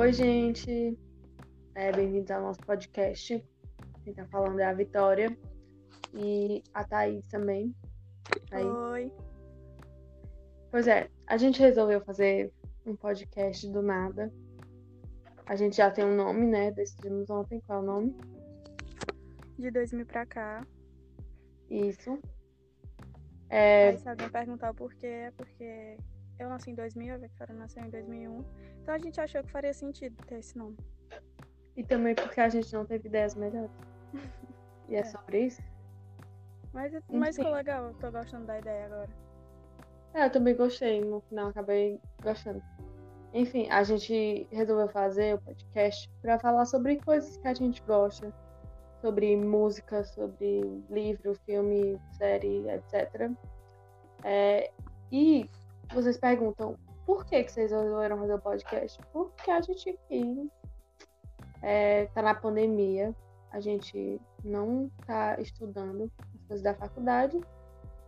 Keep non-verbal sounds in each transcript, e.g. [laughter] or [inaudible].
Oi, gente. É, Bem-vindos ao nosso podcast. Quem tá falando é a Vitória. E a Thaís também. Aí. Oi. Pois é, a gente resolveu fazer um podcast do nada. A gente já tem um nome, né? Decidimos ontem qual é o nome. De 2000 pra cá. Isso. É, Aí se alguém perguntar o porquê, é porque eu nasci em 2000, a Victoria nasceu em 2001. Então a gente achou que faria sentido ter esse nome. e também porque a gente não teve ideias melhores. E é É. sobre isso. Mas, mas ficou legal, eu tô gostando da ideia agora. É, eu também gostei. No final, acabei gostando. Enfim, a gente resolveu fazer o podcast para falar sobre coisas que a gente gosta, sobre música, sobre livro, filme, série, etc. É, e vocês perguntam por que, que vocês resolveram fazer o podcast? Porque a gente quis. É, tá na pandemia, a gente não tá estudando as coisas da faculdade.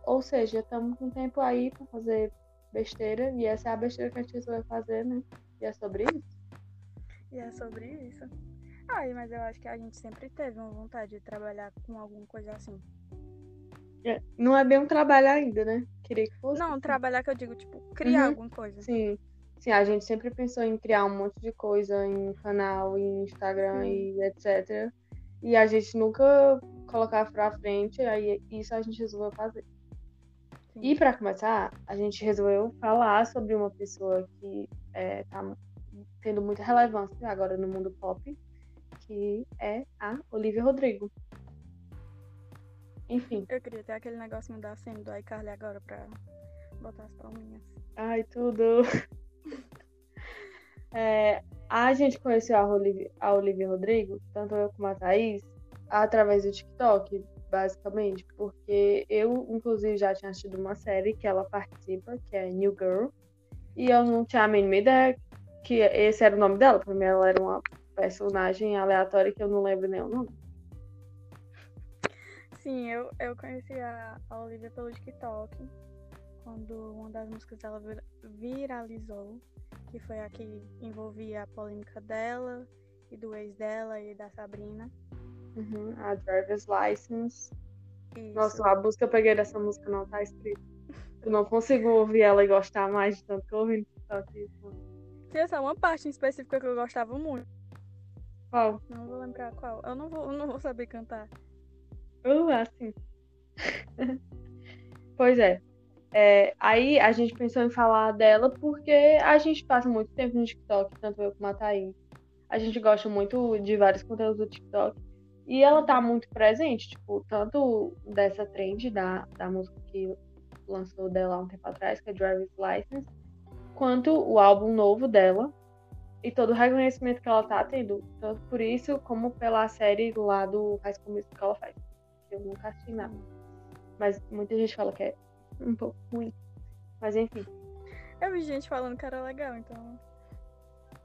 Ou seja, estamos com tempo aí para fazer besteira, e essa é a besteira que a gente vai fazer, né? E é sobre isso. E é sobre isso. Ai, mas eu acho que a gente sempre teve uma vontade de trabalhar com alguma coisa assim. É, Não é bem um trabalho ainda, né? Queria que fosse. Não, assim. trabalhar que eu digo, tipo, criar Uhum. alguma coisa. Sim. Sim, a gente sempre pensou em criar um monte de coisa em canal, em Instagram Sim. e etc. E a gente nunca colocava pra frente, aí isso a gente resolveu fazer. Sim. E para começar, a gente resolveu falar sobre uma pessoa que é, tá tendo muita relevância agora no mundo pop, que é a Olivia Rodrigo. Enfim, Eu queria ter aquele negocinho da cena do iCarly agora pra botar as palminhas. ai, tudo. [laughs] É, a gente conheceu a Olivia, a Olivia Rodrigo, tanto eu como a Thaís, através do TikTok, basicamente, porque eu, inclusive, já tinha assistido uma série que ela participa, que é New Girl, e eu não tinha a mínima ideia que esse era o nome dela. Pra mim, ela era uma personagem aleatória que eu não lembro nem o nome. Sim, eu, eu conheci a, a Olivia pelo TikTok, quando uma das músicas dela vir- viralizou, que foi a que envolvia a polêmica dela e do ex dela e da Sabrina. Uhum, a Driver's License. Isso. Nossa, a música que eu peguei dessa música não tá escrita. Eu não consigo ouvir ela e gostar mais de tanto que eu ouvi TikTok. Tinha só uma parte em específica que eu gostava muito. Qual? Não vou lembrar qual. Eu não vou, eu não vou saber cantar. Uh, assim. [laughs] pois é. É, Aí a gente pensou em falar dela porque a gente passa muito tempo no TikTok, tanto eu como a Thaís. A gente gosta muito de vários conteúdos do TikTok. E ela tá muito presente, tipo, tanto dessa trend da, da música que lançou dela há um tempo atrás, que é Driver's License, quanto o álbum novo dela e todo o reconhecimento que ela tá tendo, tanto por isso como pela série lá do High School Musical que ela faz. Eu nunca assisti nada. Mas muita gente fala que é um pouco ruim. Mas enfim. Eu vi gente falando que era legal, então.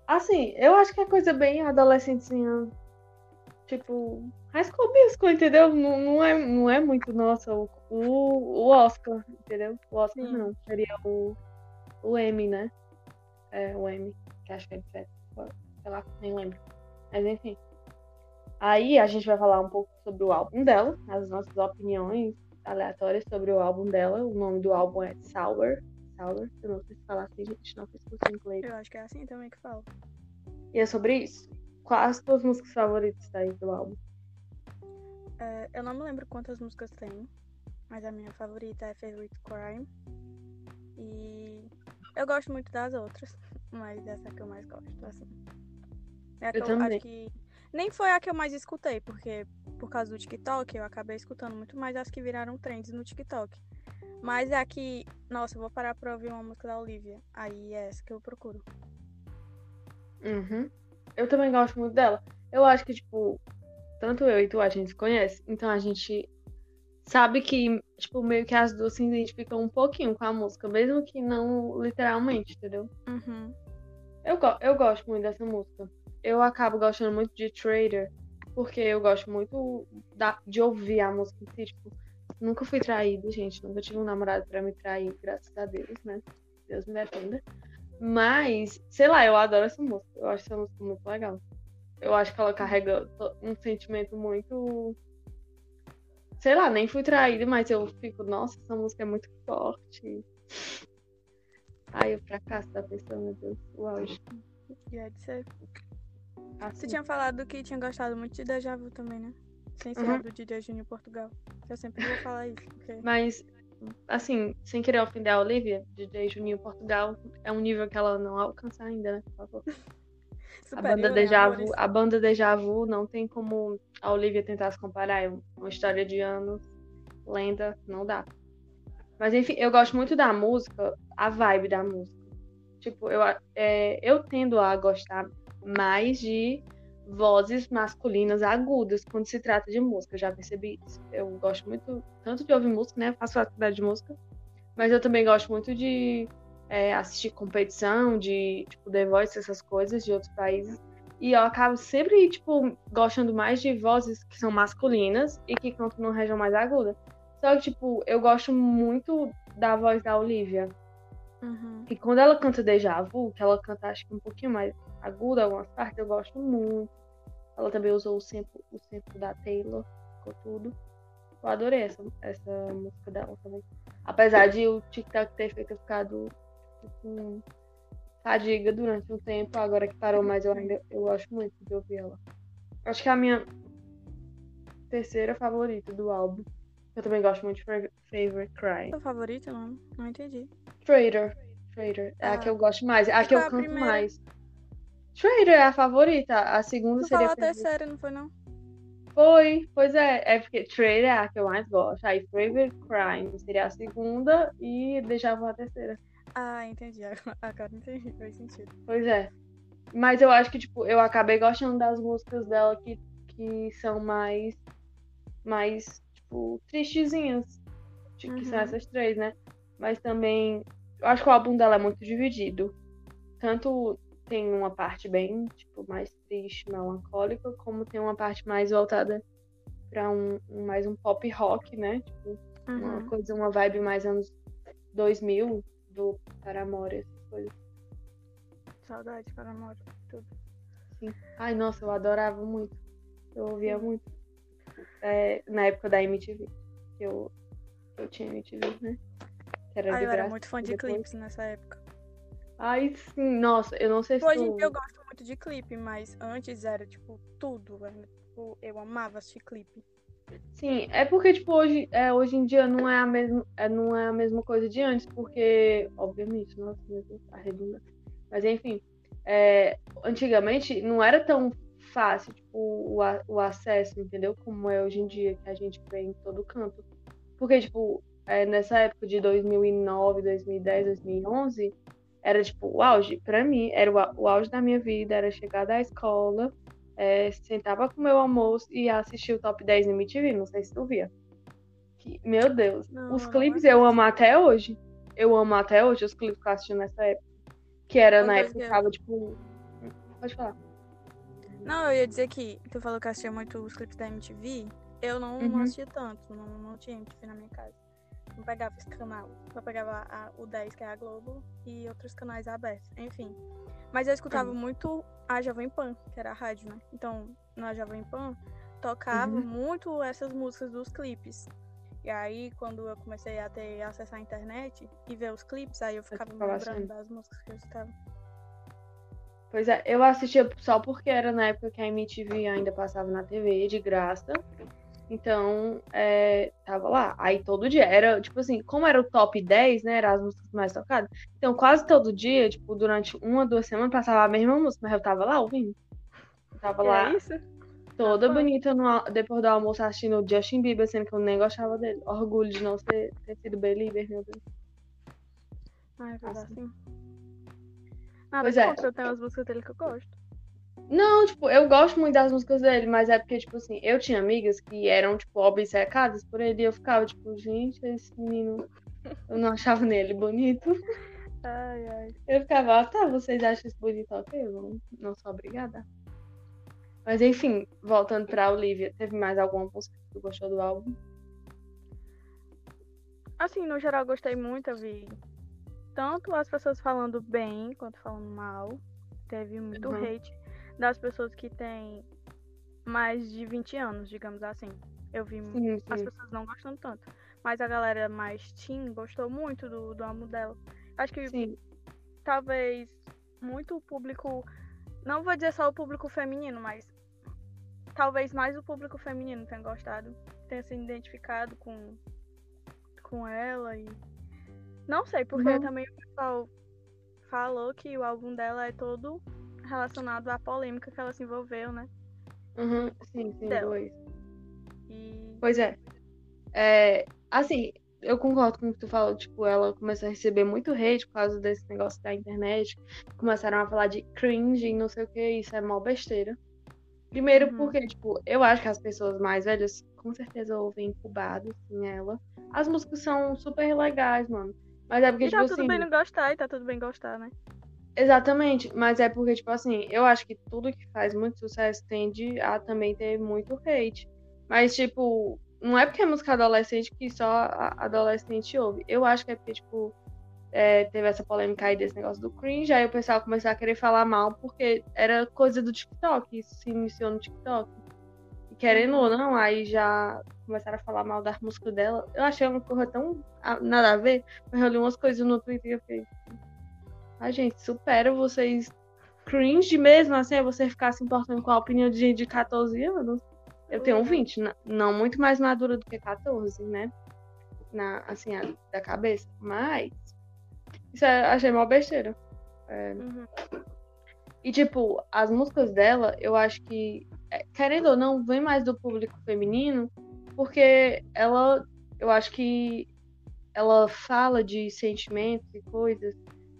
Assim, eu acho que é coisa bem adolescentezinha. Tipo, High School Musical, entendeu? Não, não, é, não é muito, nossa, o, o, Oscar, entendeu? O Oscar Sim. não, seria o, o Emmy, né? É, o Emmy, que acho que é diferente. Sei lá, nem lembro. Mas enfim. Aí a gente vai falar um pouco sobre o álbum dela, as nossas opiniões aleatórias sobre o álbum dela. O nome do álbum é Sour. Sour, eu não sei se falar assim, gente, não fiz curso em inglês. Eu acho que é assim também que fala. E é sobre isso. Quais as tuas músicas favoritas daí do álbum? É, eu não me lembro quantas músicas tem, mas a minha favorita é Favorite Crime. E eu gosto muito das outras, [laughs] mas essa é que eu mais gosto, assim. É a que Eu eu, também. acho que. Nem foi a que eu mais escutei, porque por causa do TikTok eu acabei escutando muito mais as que viraram trends no TikTok. Mas é a que. Nossa, eu vou parar pra ouvir uma música da Olivia. Aí é essa que eu procuro. Uhum. Eu também gosto muito dela. Eu acho que, tipo, tanto eu e tu a gente se conhece, então a gente sabe que, tipo, meio que as duas se identificam um pouquinho com a música, mesmo que não literalmente, entendeu? Uhum. Eu, eu gosto muito dessa música. Eu acabo gostando muito de Trader, porque eu gosto muito da- de ouvir a música em si, tipo, nunca fui traído, gente, nunca tive um namorado pra me trair, graças a Deus, né? Deus me defenda. Mas, sei lá, eu adoro essa música. Eu acho essa música muito legal. Eu acho que ela carrega um sentimento muito. Sei lá, nem fui traída, mas eu fico, nossa, essa música é muito forte. Ai, o fracasso da pessoa, meu Deus, lógico. E é de ser. Assim. Você tinha falado que tinha gostado muito de Deja Vu também, né? Sem ser Uhum. do DJ Júnior Portugal. Eu sempre vou falar isso, porque. Mas, assim, sem querer ofender a Olivia, DJ Juninho Portugal, é um nível que ela não alcança ainda, né? Por favor. [laughs] A banda né, Deja? Vu, a banda Deja Vu não tem como a Olivia tentar se comparar. É uma história de anos, lenda, não dá. Mas enfim, eu gosto muito da música, a vibe da música. Tipo, eu, é, eu tendo a gostar mais de vozes masculinas agudas quando se trata de música. Eu já percebi isso. Eu gosto muito, tanto de ouvir música, né? Faço faculdade de música. Mas eu também gosto muito de é, assistir competição, de, tipo, The Voice, essas coisas de outros países. E eu acabo sempre, tipo, gostando mais de vozes que são masculinas e que cantam numa região mais aguda. Só que, tipo, eu gosto muito da voz da Olivia. Uhum. E quando ela canta Deja Vu, que ela canta acho que um pouquinho mais aguda algumas partes, eu gosto muito. Ela também usou o sample, o sample da Taylor, ficou tudo. Eu adorei essa, essa música dela também. Apesar de o TikTok ter feito eu ficado com fadiga durante um tempo, agora que parou, mas eu ainda eu gosto muito de ouvir ela. Acho que é a minha terceira favorita do álbum. Eu também gosto muito de Fa- Favorite Cry. Seu favorito, não? Não entendi. Trader. Trader. É a Ah. que eu gosto mais. É a que eu é a canto primeira? mais. Trader é a favorita. A segunda Tu seria. falou a terceira, não foi não? Foi, pois é. É porque Trader é a que eu mais gosto. Aí Favorite Crime seria a segunda e Deja Vu a terceira. Ah, entendi. Agora- [laughs] entendi, faz sentido. Pois é. Mas eu acho que, tipo, eu acabei gostando das músicas dela que, que são mais. Mais, tipo, tristezinhas. de- Que são Uhum. essas três, né? Mas também. Eu acho que o álbum dela é muito dividido. Tanto tem uma parte bem, tipo, mais triste, melancólica, como tem uma parte mais voltada pra um, um- mais um pop rock, né? Tipo, uma Uhum. coisa, uma vibe mais anos 2000 do Paramore, essas coisas. Saudade para amor. Tudo. Ai, nossa, eu adorava muito. Eu ouvia muito. É, na época da MTV. que Eu, eu tinha MTV, né? Era Ah, eu era muito fã de depois- clipes nessa época. Ai, sim, nossa, eu não sei se Hoje em tu... dia eu gosto muito de clipe, mas antes era, tipo, tudo. Era, tipo, eu amava assistir clipe. Sim, é porque, tipo, hoje, é, hoje em dia não é, a mesma, é, não é a mesma coisa de antes, porque, obviamente, nossa, a redundância. Mas, enfim, é, antigamente não era tão fácil, tipo, o, o acesso, entendeu? Como é hoje em dia, que a gente vê em todo canto. Porque, tipo, é, nessa época de 2009, 2010, 2011, era, tipo, o auge, pra mim, era o, o auge da minha vida, era chegar da escola, é, sentava com o meu almoço e assistia o top 10 no MTV, não sei se tu via. Que- meu Deus, Não, os eu não clipes eu amo até hoje. Eu amo até hoje os clipes que eu assisti nessa época. Que era na época que que- tava, tipo. Pode falar. Não, eu ia dizer que tu falou que assistia muito os clipes da MTV. Eu não, não Uhum. assistia tanto, não, não tinha MTV na minha casa. Não pegava esse canal. Só pegava a- o 10, que é a Globo, e outros canais abertos. Enfim. Mas eu escutava Uhum. muito a Jovem Pan, que era a rádio, né? Então, na Jovem Pan, tocava Uhum. muito essas músicas dos clipes. E aí, quando eu comecei a ter acesso à internet e ver os clipes, aí eu ficava ficava lembrando assistindo. das músicas que eu escutava. Pois é, eu assistia só porque era na época que a MTV ainda passava na TV de graça. Então, é, tava lá. Aí todo dia era, tipo assim, como era o top 10, né? Eram as músicas mais tocadas. Então, quase todo dia, tipo, durante uma, duas semanas, passava a mesma música, mas eu tava lá ouvindo. Eu tava Que lá, é isso? toda bom. bonita, no depois do almoço, assistindo o Justin Bieber, sendo que eu nem gostava dele. Orgulho de não ser, ter sido believer, meu Deus. Ah, é verdade, Assim. sim. Nada Pois é. contra, eu tenho as músicas dele que eu gosto. Não, tipo, eu gosto muito das músicas dele, mas é porque, tipo assim, eu tinha amigas que eram, tipo, obcecadas por ele e eu ficava, tipo, gente, esse menino, eu não achava nele bonito. Ai, ai. Eu ficava, ah, tá, vocês acham isso bonito, ok, eu não, sou obrigada. Mas enfim, voltando pra Olivia, teve mais alguma música que tu gostou do álbum? Assim, no geral, eu gostei muito. Eu vi tanto as pessoas falando bem quanto falando mal. Teve muito Uhum. hate das pessoas que têm mais de 20 anos, digamos assim. Eu vi Sim, as sim. pessoas não gostando tanto. Mas a galera mais teen gostou muito do, do álbum dela. Acho que Sim. talvez muito o público. Não vou dizer só o público feminino, mas talvez mais o público feminino tenha gostado. Tenha se identificado com, com ela e. Não sei, porque Uhum. também o pessoal falou que o álbum dela é todo relacionado à polêmica que ela se envolveu, né? Uhum, sim, sim, Dela. dois. E. Pois é. É, assim, eu concordo com o que tu falou, tipo, ela começou a receber muito hate por causa desse negócio da internet. Começaram a falar de cringe e não sei o que, isso é mó besteira. Primeiro Uhum. porque, tipo, eu acho que as pessoas mais velhas com certeza ouvem incubado, assim, ela. As músicas são super legais, mano. Mas é porque, E tipo tá tudo assim. bem não gostar, e tá tudo bem gostar, né? Exatamente, mas é porque, tipo assim, eu acho que tudo que faz muito sucesso tende a também ter muito hate. Mas, tipo, não é porque é música adolescente que só adolescente ouve. Eu acho que é porque, tipo, é, teve essa polêmica aí desse negócio do cringe, aí o pessoal começou a querer falar mal porque era coisa do TikTok, isso se iniciou no TikTok. E querendo ou não, aí já começaram a falar mal da música dela. Eu achei uma coisa tão ah, nada a ver, mas eu li umas coisas no Twitter e eu fiquei. Ai, gente, supera vocês. Cringe mesmo, assim, é você ficar se importando com a opinião de gente de 14 anos. Eu tenho Uhum. 20, na- não muito mais madura do que 14, né? Na, assim, a- da cabeça. Mas. Isso eu achei mó besteira. É, Uhum. e, tipo, as músicas dela, eu acho que, é, querendo ou não, vem mais do público feminino, porque ela, eu acho que ela fala de sentimentos e coisas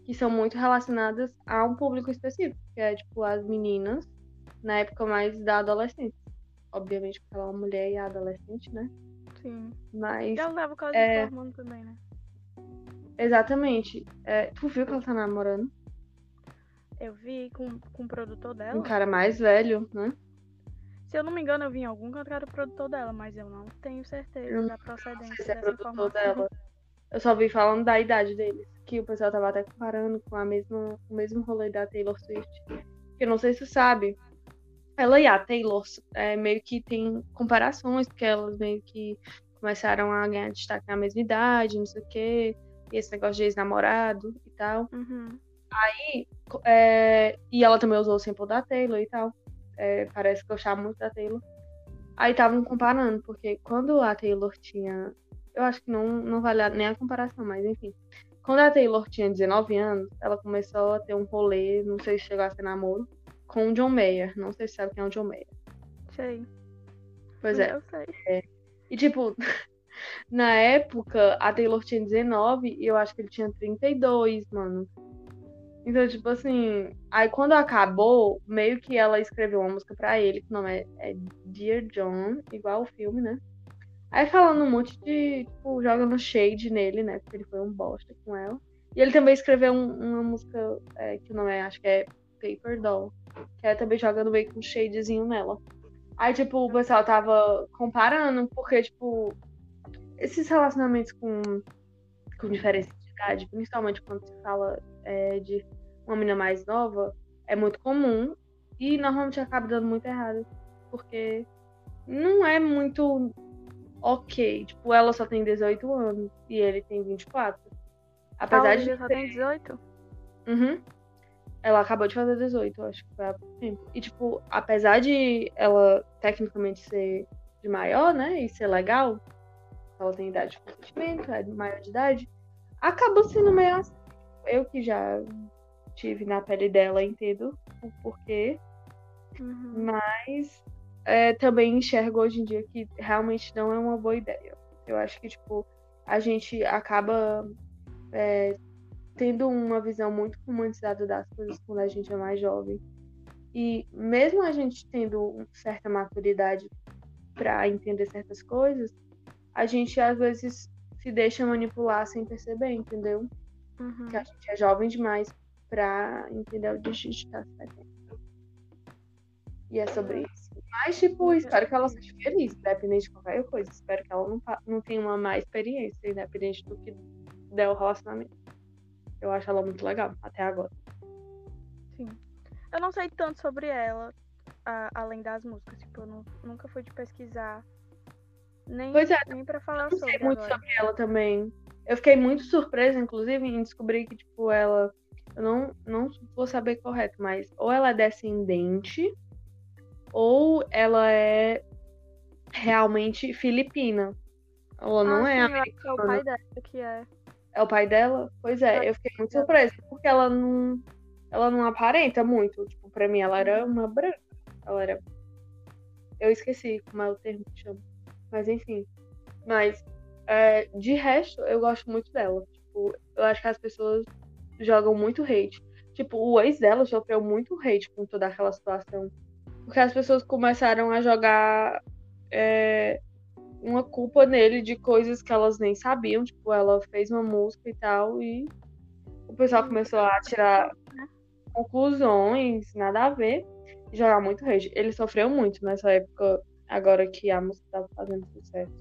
que são muito relacionadas a um público específico, que é, tipo, as meninas, na época mais da adolescência. Obviamente, porque ela é uma mulher e é adolescente, né? Sim. Mas, E ela leva quase é- de hormônio também, né? exatamente. É, tu viu que ela tá namorando Eu vi com, com o produtor dela. um cara mais velho, né? Se eu não me engano, eu vi em algum canto que era o produtor dela, mas eu não tenho certeza Eu da procedência se é dessa produtor informação. dela. Eu só vi falando da idade deles. Que o pessoal tava até comparando com a mesma, o mesmo rolê da Taylor Swift. Que eu não sei se tu sabe. Ela e a Taylor é, meio que tem comparações, porque elas meio que começaram a ganhar destaque na mesma idade, não sei o quê. E esse negócio de ex-namorado e tal. Uhum. É, e ela também usou o sample da Taylor e tal. É, parece gostar muito da Taylor. Aí estavam comparando, porque quando a Taylor tinha. Eu acho que não, não vale nem a comparação, mas enfim. Quando a Taylor tinha 19 anos, ela começou a ter um rolê, não sei se chegou a ser namoro, com o John Mayer. Não sei se sabe quem é o John Mayer. Sei. Pois é. Eu sei. E tipo, [laughs] na época, a Taylor tinha 19 e eu acho que ele tinha 32, mano. Então, tipo assim, aí quando acabou, meio que ela escreveu uma música pra ele, que o nome é, é Dear John, igual o filme, né? Aí falando um monte de, tipo, jogando shade nele, né? Porque ele foi um bosta com ela. E ele também escreveu um- uma música é, que o nome é, acho que é Paper Doll, que é também jogando meio que um shadezinho nela. Aí, tipo, o pessoal tava comparando, porque, tipo, esses relacionamentos com, com diferença de idade, principalmente quando se fala é, de uma menina mais nova, é muito comum e normalmente acaba dando muito errado. Porque não é muito ok. Tipo, ela só tem 18 anos e ele tem 24. A Apesar de. Olivia só tem 18? Uhum. Ela acabou de fazer 18, eu acho que foi há pouco tempo. E, tipo, apesar de ela tecnicamente ser de maior, né? E ser legal, ela tem idade de consentimento, é maior de idade, acabou sendo meio assim. Eu que já tive na pele dela, entendo o porquê. Uhum. Mas é, também enxergo hoje em dia que realmente não é uma boa ideia. Eu acho que, tipo, a gente acaba é, tendo uma visão muito romantizada das coisas quando a gente é mais jovem. E mesmo a gente tendo certa maturidade para entender certas coisas, a gente às vezes se deixa manipular sem perceber, entendeu? Uhum. Que a gente é jovem demais para entender o que a gente tá fazendo. E é sobre isso. Mas, tipo, espero que ela seja feliz, independente de qualquer coisa. Espero que ela não, não tenha uma má experiência, independente do que der o relacionamento. Eu acho ela muito legal, até agora. Sim. Eu não sei tanto sobre ela, a- além das músicas. Tipo, eu nu- nunca fui de pesquisar. Nem, Pois é, nem pra falar Eu não sei sobre muito agora. sobre ela também. Eu fiquei muito surpresa, inclusive, em descobrir que, tipo, ela. Eu não, não vou saber correto, mas ou ela é descendente, ou ela é realmente filipina. Ela não ah, é sim, que é o pai dela que é. É o pai dela? Pois é, eu fiquei muito surpresa, porque ela não. Ela não aparenta muito. Tipo, pra mim, ela era uma branca. Ela era. Eu esqueci como é o termo que chama. Mas enfim. Mas, é, de resto, eu gosto muito dela. Tipo, eu acho que as pessoas jogam muito hate. Tipo, o ex dela sofreu muito hate com toda aquela situação. Porque as pessoas começaram a jogar é, uma culpa nele de coisas que elas nem sabiam. Tipo, ela fez uma música e tal, e o pessoal começou a tirar conclusões, nada a ver, e jogar muito hate. Ele sofreu muito nessa época, agora que a música tava fazendo sucesso.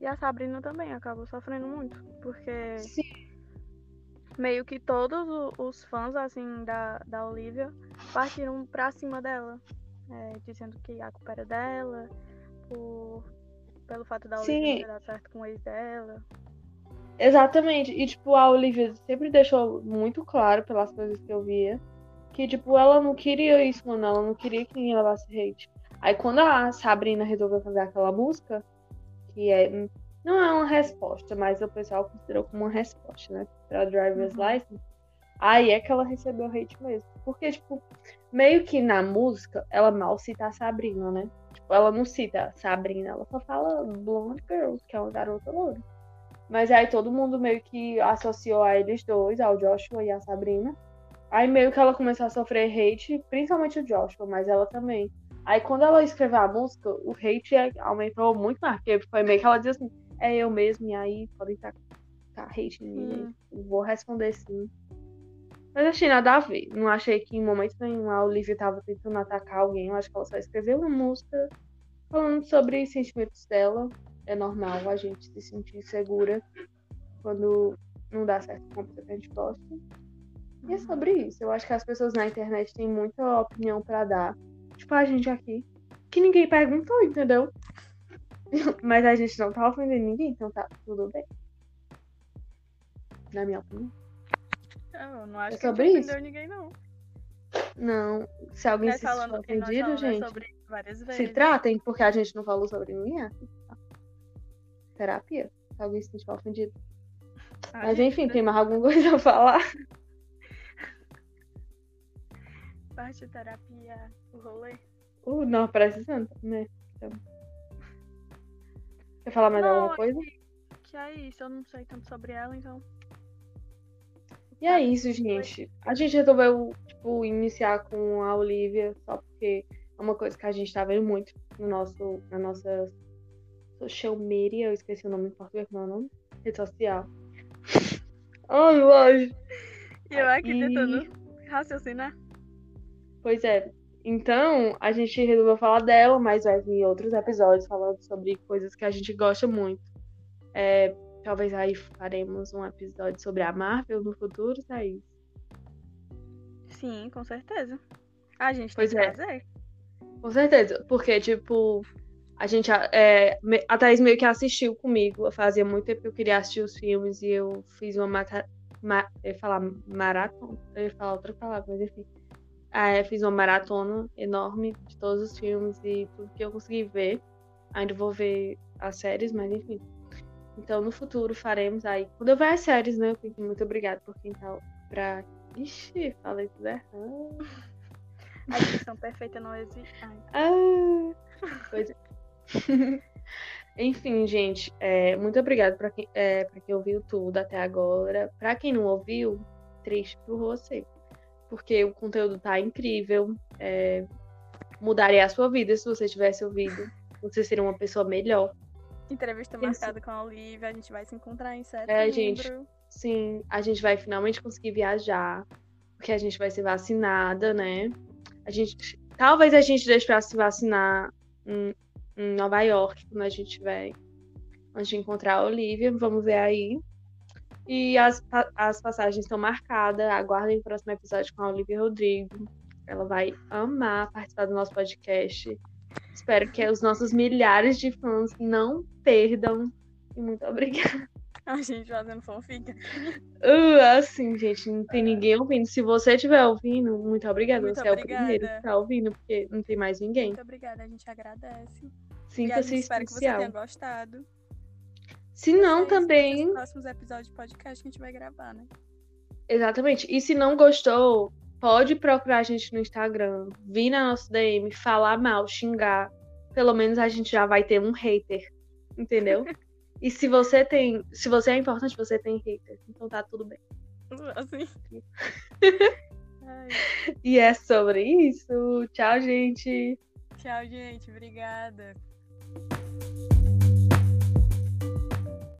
E a Sabrina também acabou sofrendo muito. Porque Sim. Meio que todos os fãs, assim, da, da Olivia partiram pra cima dela. é, dizendo que a culpa era dela, por, pelo fato da Olivia Sim. ter dado certo com o ex dela. Exatamente. E, tipo, a Olivia sempre deixou muito claro, pelas coisas que eu via, que, tipo, ela não queria isso, mano. Ela não queria que ninguém levasse hate. Aí, quando a Sabrina resolveu fazer aquela música, que é. Não é uma resposta, mas o pessoal considerou como uma resposta, né? Pra Driver's Uhum. License. Aí é que ela recebeu hate mesmo. Porque, tipo, meio que na música, ela mal cita a Sabrina, né? Tipo, ela não cita a Sabrina, ela só fala Blonde Girls, que é uma garota loura. Mas aí todo mundo meio que associou a eles dois, ao Joshua e a Sabrina. Aí meio que ela começou a sofrer hate, principalmente o Joshua, mas ela também. Aí quando ela escreveu a música, o hate aumentou muito mais, porque foi meio que ela dizia assim, é eu mesmo, e aí podem estar tá hate em mim. Hum. Eu Vou responder sim. Mas achei nada a ver. Não achei que em momento nenhum a Olivia tava tentando atacar alguém. Eu acho que ela só escreveu uma música falando sobre os sentimentos dela. É normal a gente se sentir segura quando não dá certo com a pessoa que a gente gosta. E é sobre isso. Eu acho que as pessoas na internet têm muita opinião pra dar. Tipo a gente aqui. Que ninguém perguntou, entendeu? [laughs] Mas a gente não tá ofendendo ninguém, então tá tudo bem. Na minha opinião. Eu não acho É que a gente sobre isso? ofendeu ninguém, não. Não. Se alguém se falando que ofendido, falamos gente, se tratem, porque a gente não falou sobre ninguém. tá? Terapia. Se alguém se sentir ofendido. Ah, Mas gente, enfim, tem mais alguma coisa a falar? Parte de terapia, o rolê. Uh, não, precisando, né? Então. Quer falar mais Não, alguma coisa? Que é isso, eu não sei tanto sobre ela, então. E é isso, gente. A gente resolveu, tipo, iniciar com a Olivia, só porque é uma coisa que a gente tá vendo muito no nosso, na nossa social media. Eu esqueci o nome em português, como é o nome? Rede social. [laughs] Ai, lógico. E eu aqui E- tentando raciocinar. Pois é. Então, a gente resolveu falar dela, mas vai vir outros episódios falando sobre coisas que a gente gosta muito. É, talvez aí faremos um episódio sobre a Marvel no futuro, Thaís. Sim, com certeza. A gente Pois tem que é. fazer. Com certeza, porque, tipo, a gente, é, a Thaís meio que assistiu comigo. Fazia muito tempo que eu queria assistir os filmes e eu fiz uma mata, ma, eu ia falar maratona, eu ia falar outra palavra, mas enfim. Ah, eu fiz uma maratona enorme de todos os filmes e tudo que eu consegui ver. Ainda vou ver as séries, mas enfim. Então, no futuro faremos aí. Quando eu ver as séries, né? Muito obrigada por quem tá pra. Ixi, falei tudo errado. A edição perfeita não existe. [laughs] Ah, pois é. [laughs] Enfim, gente, é, muito obrigada para quem, é, pra quem ouviu tudo até agora. Para quem não ouviu, triste por você. Porque o conteúdo tá incrível. é, mudaria a sua vida se você tivesse ouvido. Você seria uma pessoa melhor. Entrevista Isso. marcada com a Olivia, a gente vai se encontrar em setembro. É, gente. Sim, a gente vai finalmente conseguir viajar. Porque a gente vai ser vacinada, né? A gente. Talvez a gente deixe pra se vacinar em, em Nova York, quando a gente tiver. Antes de encontrar a Olivia. Vamos ver aí. E as, as passagens estão marcadas. Aguardem o próximo episódio com a Olivia Rodrigo. Ela vai amar participar do nosso podcast. Espero que os nossos milhares de fãs não perdam. E muito obrigada. A gente fazendo fanfic. Uh, assim, gente, não tem ninguém ouvindo. Se você estiver ouvindo, muito obrigada. Muito você é o obrigada. primeiro que tá ouvindo, porque não tem mais ninguém. Muito obrigada, a gente agradece. Sinta-se gente espera que você especial. tenha gostado. Se não, também. Nos próximos episódios de podcast que a gente vai gravar, né? Exatamente. E se não gostou, pode procurar a gente no Instagram, vir na nossa DM, falar mal, xingar. Pelo menos a gente já vai ter um hater. Entendeu? [laughs] e se você tem. Se você é importante, você tem hater. Então tá tudo bem. Assim. [laughs] E é sobre isso. Tchau, gente. tchau, gente. Obrigada.